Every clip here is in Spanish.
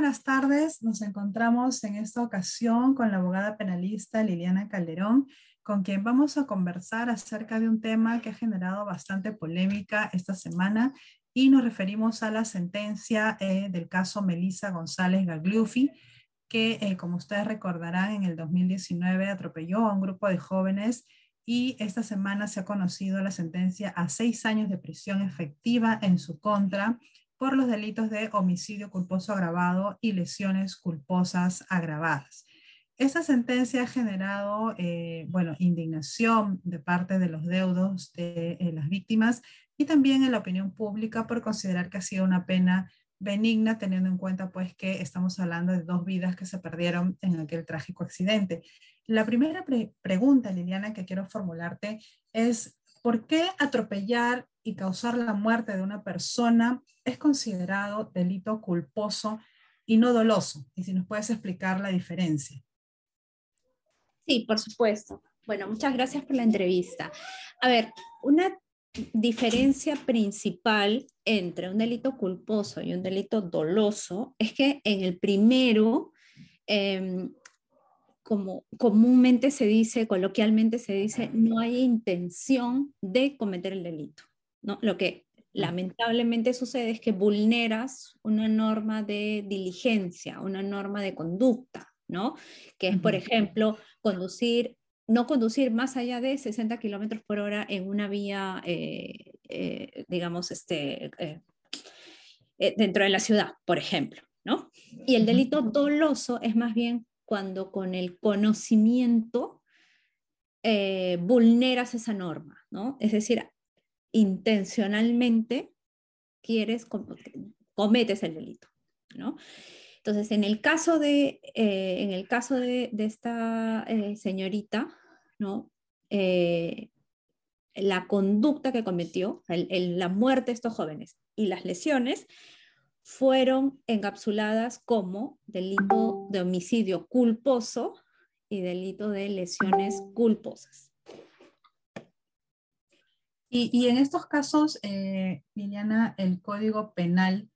buenas tardes. Nos encontramos en esta ocasión con la abogada penalista Liliana Calderón, con quien vamos a conversar acerca de un tema que ha generado bastante polémica esta semana y nos referimos a la sentencia eh, del caso Melissa González Gagliuffi, que eh, como ustedes recordarán en el 2019 atropelló a un grupo de jóvenes y esta semana se ha conocido la sentencia a seis años de prisión efectiva en su contra por los delitos de homicidio culposo agravado y lesiones culposas agravadas. Esta sentencia ha generado, eh, bueno, indignación de parte de los deudos de eh, las víctimas y también en la opinión pública por considerar que ha sido una pena benigna, teniendo en cuenta pues que estamos hablando de dos vidas que se perdieron en aquel trágico accidente. La primera pregunta, Liliana, que quiero formularte es, ¿por qué atropellar y causar la muerte de una persona es considerado delito culposo y no doloso. Y si nos puedes explicar la diferencia. Sí, por supuesto. Bueno, muchas gracias por la entrevista. A ver, una diferencia principal entre un delito culposo y un delito doloso es que en el primero, em, como comúnmente se dice, coloquialmente se dice, no hay intención de cometer el delito. Lo que lamentablemente sucede es que vulneras una norma de diligencia, una norma de conducta, ¿no? Que es, por ejemplo, conducir, no conducir más allá de 60 kilómetros por hora en una vía, eh, eh, digamos, este, eh, dentro de la ciudad, por ejemplo, ¿no? Y el delito doloso es más bien cuando con el conocimiento vulneras esa norma, ¿no? Es decir, intencionalmente quieres, cometes el delito, ¿no? Entonces, en el caso de, eh, en el caso de, esta eh, señorita, ¿no? Eh, la conducta que cometió, la muerte de estos jóvenes y las lesiones fueron encapsuladas como delito de homicidio culposo y delito de lesiones culposas. Y, en estos casos, eh, Liliana, el Código Penal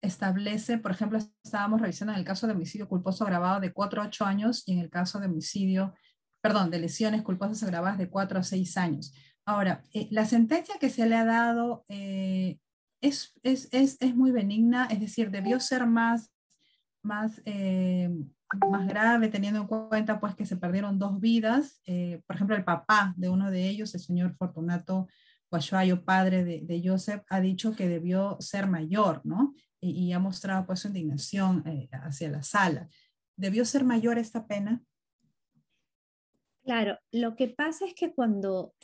establece, por ejemplo, estábamos revisando en el caso de homicidio culposo agravado de 4 a 8 años y en el caso de homicidio, perdón, de lesiones culposas agravadas de 4 a 6 años. Ahora, eh, la sentencia que se le ha dado eh, es, es, es, es, muy benigna, es decir, debió ser más, más, más grave teniendo en cuenta pues que se perdieron dos vidas. por ejemplo, el papá de uno de ellos, el señor Fortunato Guashuayo, padre de, Joseph, ha dicho que debió ser mayor, ¿no? Y, ha mostrado pues su indignación eh, hacia la sala. ¿Debió ser mayor esta pena? Claro, lo que pasa es que cuando,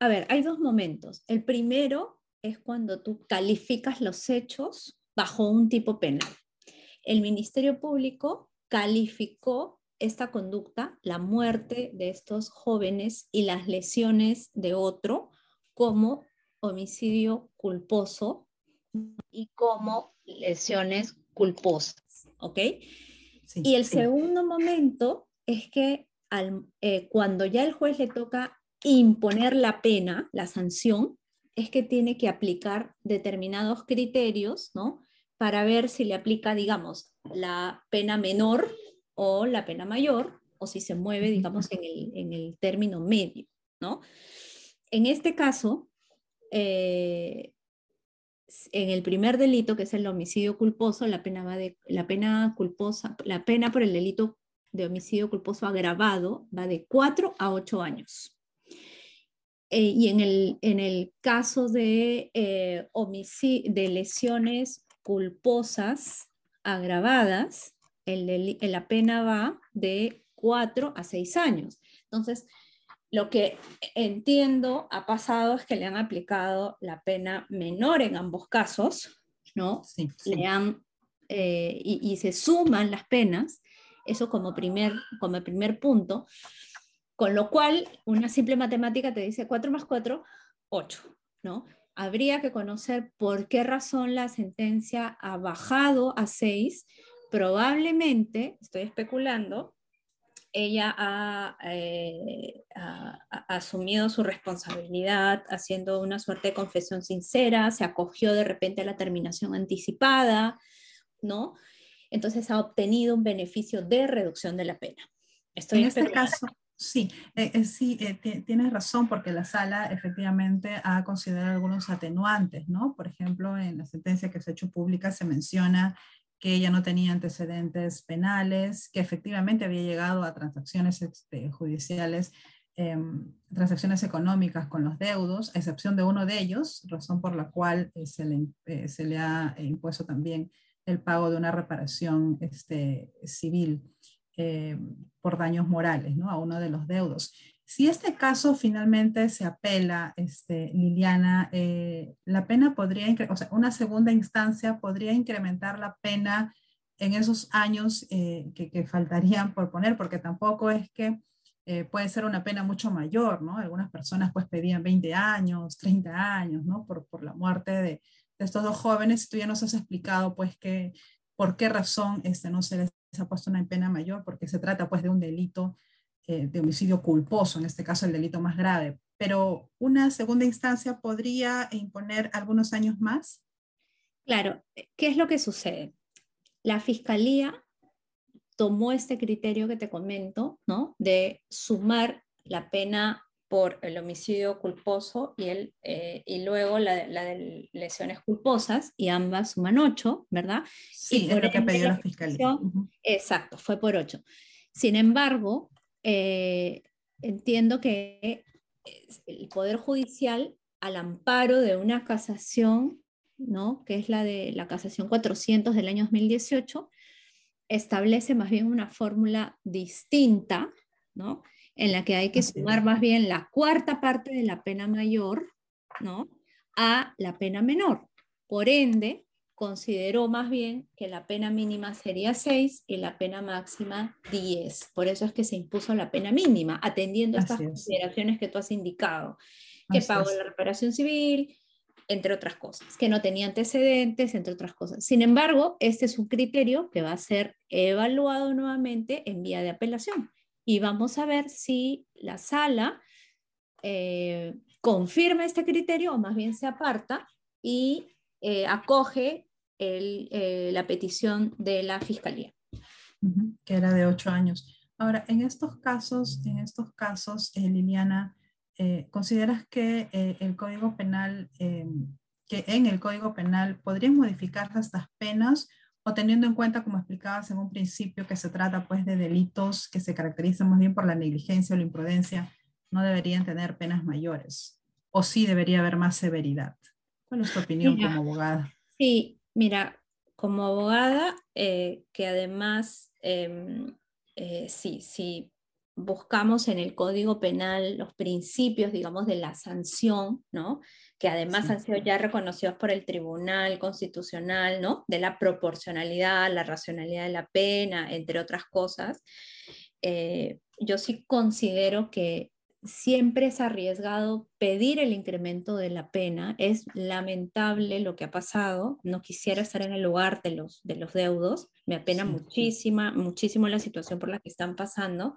a ver, hay dos momentos. El primero es cuando tú calificas los hechos bajo un tipo penal. El Ministerio Público calificó esta conducta, la muerte de estos jóvenes y las lesiones de otro, como homicidio culposo y como lesiones culposas, ¿ok? y el segundo momento es que eh, cuando ya el juez le toca imponer la pena, la sanción, es que tiene que aplicar determinados criterios, ¿no? Para ver si le aplica, digamos, la pena menor o la pena mayor, o si se mueve, digamos, en el, en el término medio, ¿no? En este caso, eh, en el primer delito, que es el homicidio culposo, la pena, va de, la pena culposa, la pena por el delito de homicidio culposo agravado va de 4 a 8 años. Eh, y en el, en el caso de, eh, de lesiones culposas agravadas, el, la pena va de 4 a 6 años. Entonces, lo que entiendo ha pasado es que le han aplicado la pena menor en ambos casos, ¿no? Sí, Le han, eh, y, se suman las penas, eso como primer, como primer punto, con lo cual una simple matemática te dice 4 más 4, 8, ¿no? Habría que conocer por qué razón la sentencia ha bajado a 6, probablemente, estoy especulando, ella eh, ha, asumido su responsabilidad haciendo una suerte de confesión sincera, se acogió de repente a la terminación anticipada, ¿no? entonces ha obtenido un beneficio de reducción de la pena. Estoy en este caso, sí, eh, eh, sí, eh, tienes razón porque la sala efectivamente ha considerado algunos atenuantes, ¿no? Por ejemplo, en la sentencia que se ha hecho pública se menciona que ella no tenía antecedentes penales, que efectivamente había llegado a transacciones este, judiciales, em, transacciones económicas con los deudos, a excepción de uno de ellos, razón por la cual se le, se, le, ha impuesto también el pago de una reparación este, civil. Eh, por daños morales ¿no? a uno de los deudos. Si este caso finalmente se apela, este, Liliana, eh, la pena podría, o sea, una segunda instancia podría incrementar la pena en esos años eh, que, faltarían por poner, porque tampoco es que puede ser una pena mucho mayor, ¿no? Algunas personas pues pedían 20 años, 30 años, ¿no? Por, por la muerte de, de, estos dos jóvenes. Tú ya nos has explicado pues que por qué razón este, no se les ha puesto una pena mayor porque se trata pues de un delito eh, de homicidio culposo, en este caso el delito más grave. Pero una segunda instancia podría imponer algunos años más. Claro, ¿qué es lo que sucede? La fiscalía tomó este criterio que te comento, ¿no? De sumar la pena por el homicidio culposo y, el, eh, y luego la, de lesiones culposas, y ambas suman ocho, ¿verdad? Sí, es lo que pidió la fiscalía. Exacto, fue por ocho. Sin embargo, eh, entiendo que el Poder Judicial, al amparo de una casación, ¿no? que es la de la casación 400 del año 2018, establece más bien una fórmula distinta, ¿no? En la que hay que sumar más bien la cuarta parte de la pena mayor, ¿no? A la pena menor. Por ende, consideró más bien que la pena mínima sería 6 y la pena máxima 10. Por eso es que se impuso la pena mínima, atendiendo estas consideraciones que tú has indicado, que pagó la reparación civil, entre otras cosas, que no tenía antecedentes, entre otras cosas. Sin embargo, este es un criterio que va a ser evaluado nuevamente en vía de apelación y vamos a ver si la sala eh, confirma este criterio o más bien se aparta y eh, acoge eh, la petición de la fiscalía. Que era de ocho años. Ahora, en estos casos, en estos casos, Liliana, ¿consideras que el Código Penal, que en el Código Penal podrían modificarse estas penas o teniendo en cuenta, como explicabas en un principio, que se trata pues de delitos que se caracterizan más bien por la negligencia o la imprudencia, no deberían tener penas mayores, o sí debería haber más severidad. ¿Cuál es tu opinión como abogada? Sí, mira, como abogada, eh, que además, em, eh, sí, sí, buscamos en el Código Penal los principios, digamos, de la sanción, ¿no? Que además han sido ya reconocidos por el Tribunal Constitucional, ¿no? De la proporcionalidad, la racionalidad de la pena, entre otras cosas. Eh, yo sí considero que siempre es arriesgado pedir el incremento de la pena. Es lamentable lo que ha pasado. No quisiera estar en el lugar de los, de los deudos. Me apena muchísima, muchísimo la situación por la que están pasando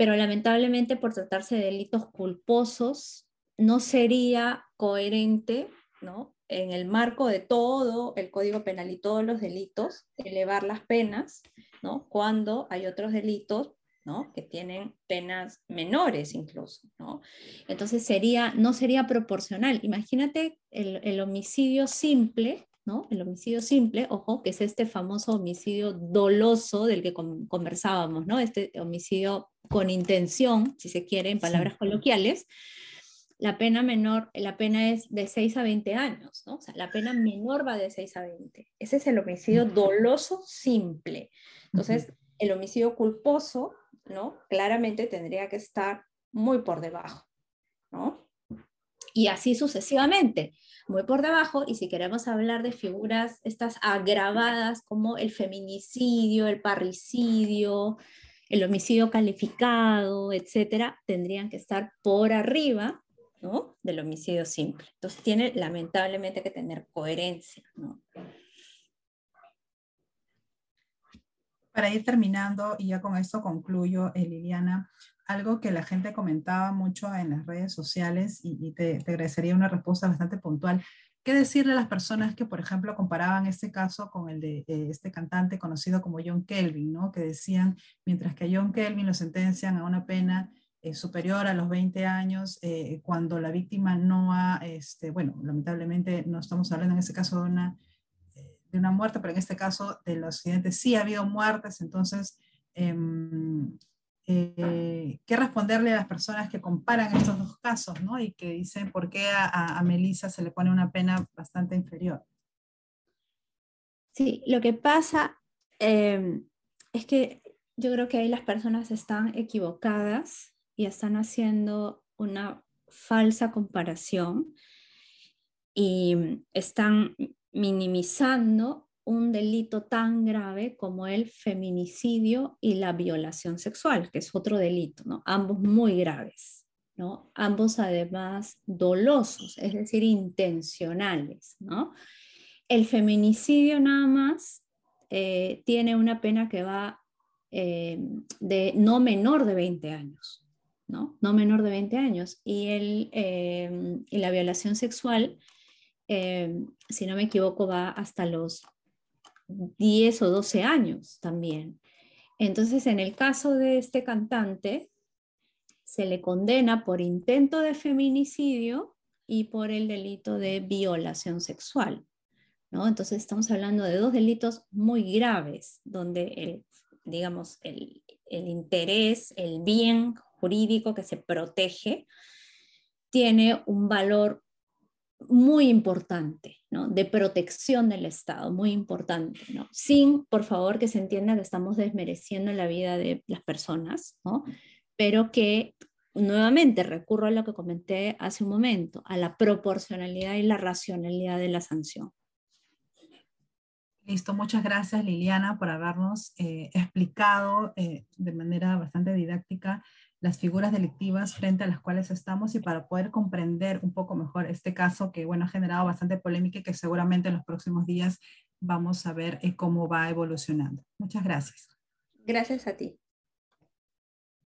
pero lamentablemente por tratarse de delitos culposos, no sería coherente, ¿no? En el marco de todo el Código Penal y todos los delitos, elevar las penas, ¿no? Cuando hay otros delitos, ¿no? Que tienen penas menores incluso, ¿no? Entonces sería, no sería proporcional. Imagínate el, el homicidio simple, ¿no? El homicidio simple, ojo, que es este famoso homicidio doloso del que conversábamos, ¿no? Este homicidio con intención, si se quiere, en palabras coloquiales, la pena menor, la pena es de 6 a 20 años, ¿no? O sea, la pena menor va de 6 a 20. Ese es el homicidio doloso simple. Entonces, el homicidio culposo, ¿no? Claramente tendría que estar muy por debajo, ¿no? Y así sucesivamente, muy por debajo. Y si queremos hablar de figuras estas agravadas como el feminicidio, el parricidio, el homicidio calificado, etcétera, tendrían que estar por arriba ¿no? del homicidio simple. Entonces tiene lamentablemente que tener coherencia. Para ir terminando, y ya con esto concluyo, eh, Liliana, algo que la gente comentaba mucho en las redes sociales y, te, te agradecería una respuesta bastante puntual. ¿Qué decirle a las personas que, por ejemplo, comparaban este caso con el de eh, este cantante conocido como John Kelvin, ¿no? que decían, mientras que a John Kelvin lo sentencian a una pena eh, superior a los 20 años, eh, cuando la víctima no ha, este, bueno, lamentablemente no estamos hablando en este caso de una, de una muerte, pero en este caso de los accidentes sí ha habido muertes, entonces em, eh, qué responderle a las personas que comparan estos dos casos, ¿no? Y que dicen por qué a, Melissa se le pone una pena bastante inferior. Sí, lo que pasa em, es que yo creo que ahí las personas están equivocadas y están haciendo una falsa comparación y están minimizando un delito tan grave como el feminicidio y la violación sexual, que es otro delito, ¿no? Ambos muy graves, ¿no? Ambos además dolosos, es decir, intencionales, ¿no? El feminicidio nada más eh, tiene una pena que va eh, de no menor de 20 años, ¿no? No menor de 20 años. Y, el, eh, y la violación sexual, si no me equivoco, va hasta los 10 o 12 años también. Entonces, en el caso de este cantante, se le condena por intento de feminicidio y por el delito de violación sexual. ¿no? Entonces, estamos hablando de dos delitos muy graves, donde el, digamos, el, el interés, el bien jurídico que se protege, tiene un valor muy importante, ¿no? De protección del Estado, muy importante, ¿no? Sin, por favor, que se entienda que estamos desmereciendo la vida de las personas, ¿no? Pero que, nuevamente, recurro a lo que comenté hace un momento, a la proporcionalidad y la racionalidad de la sanción. Listo, muchas gracias Liliana por habernos eh, explicado eh, de manera bastante didáctica las figuras delictivas frente a las cuales estamos y para poder comprender un poco mejor este caso que, bueno, ha generado bastante polémica y que seguramente en los próximos días vamos a ver eh, cómo va evolucionando. Muchas gracias. Gracias a ti.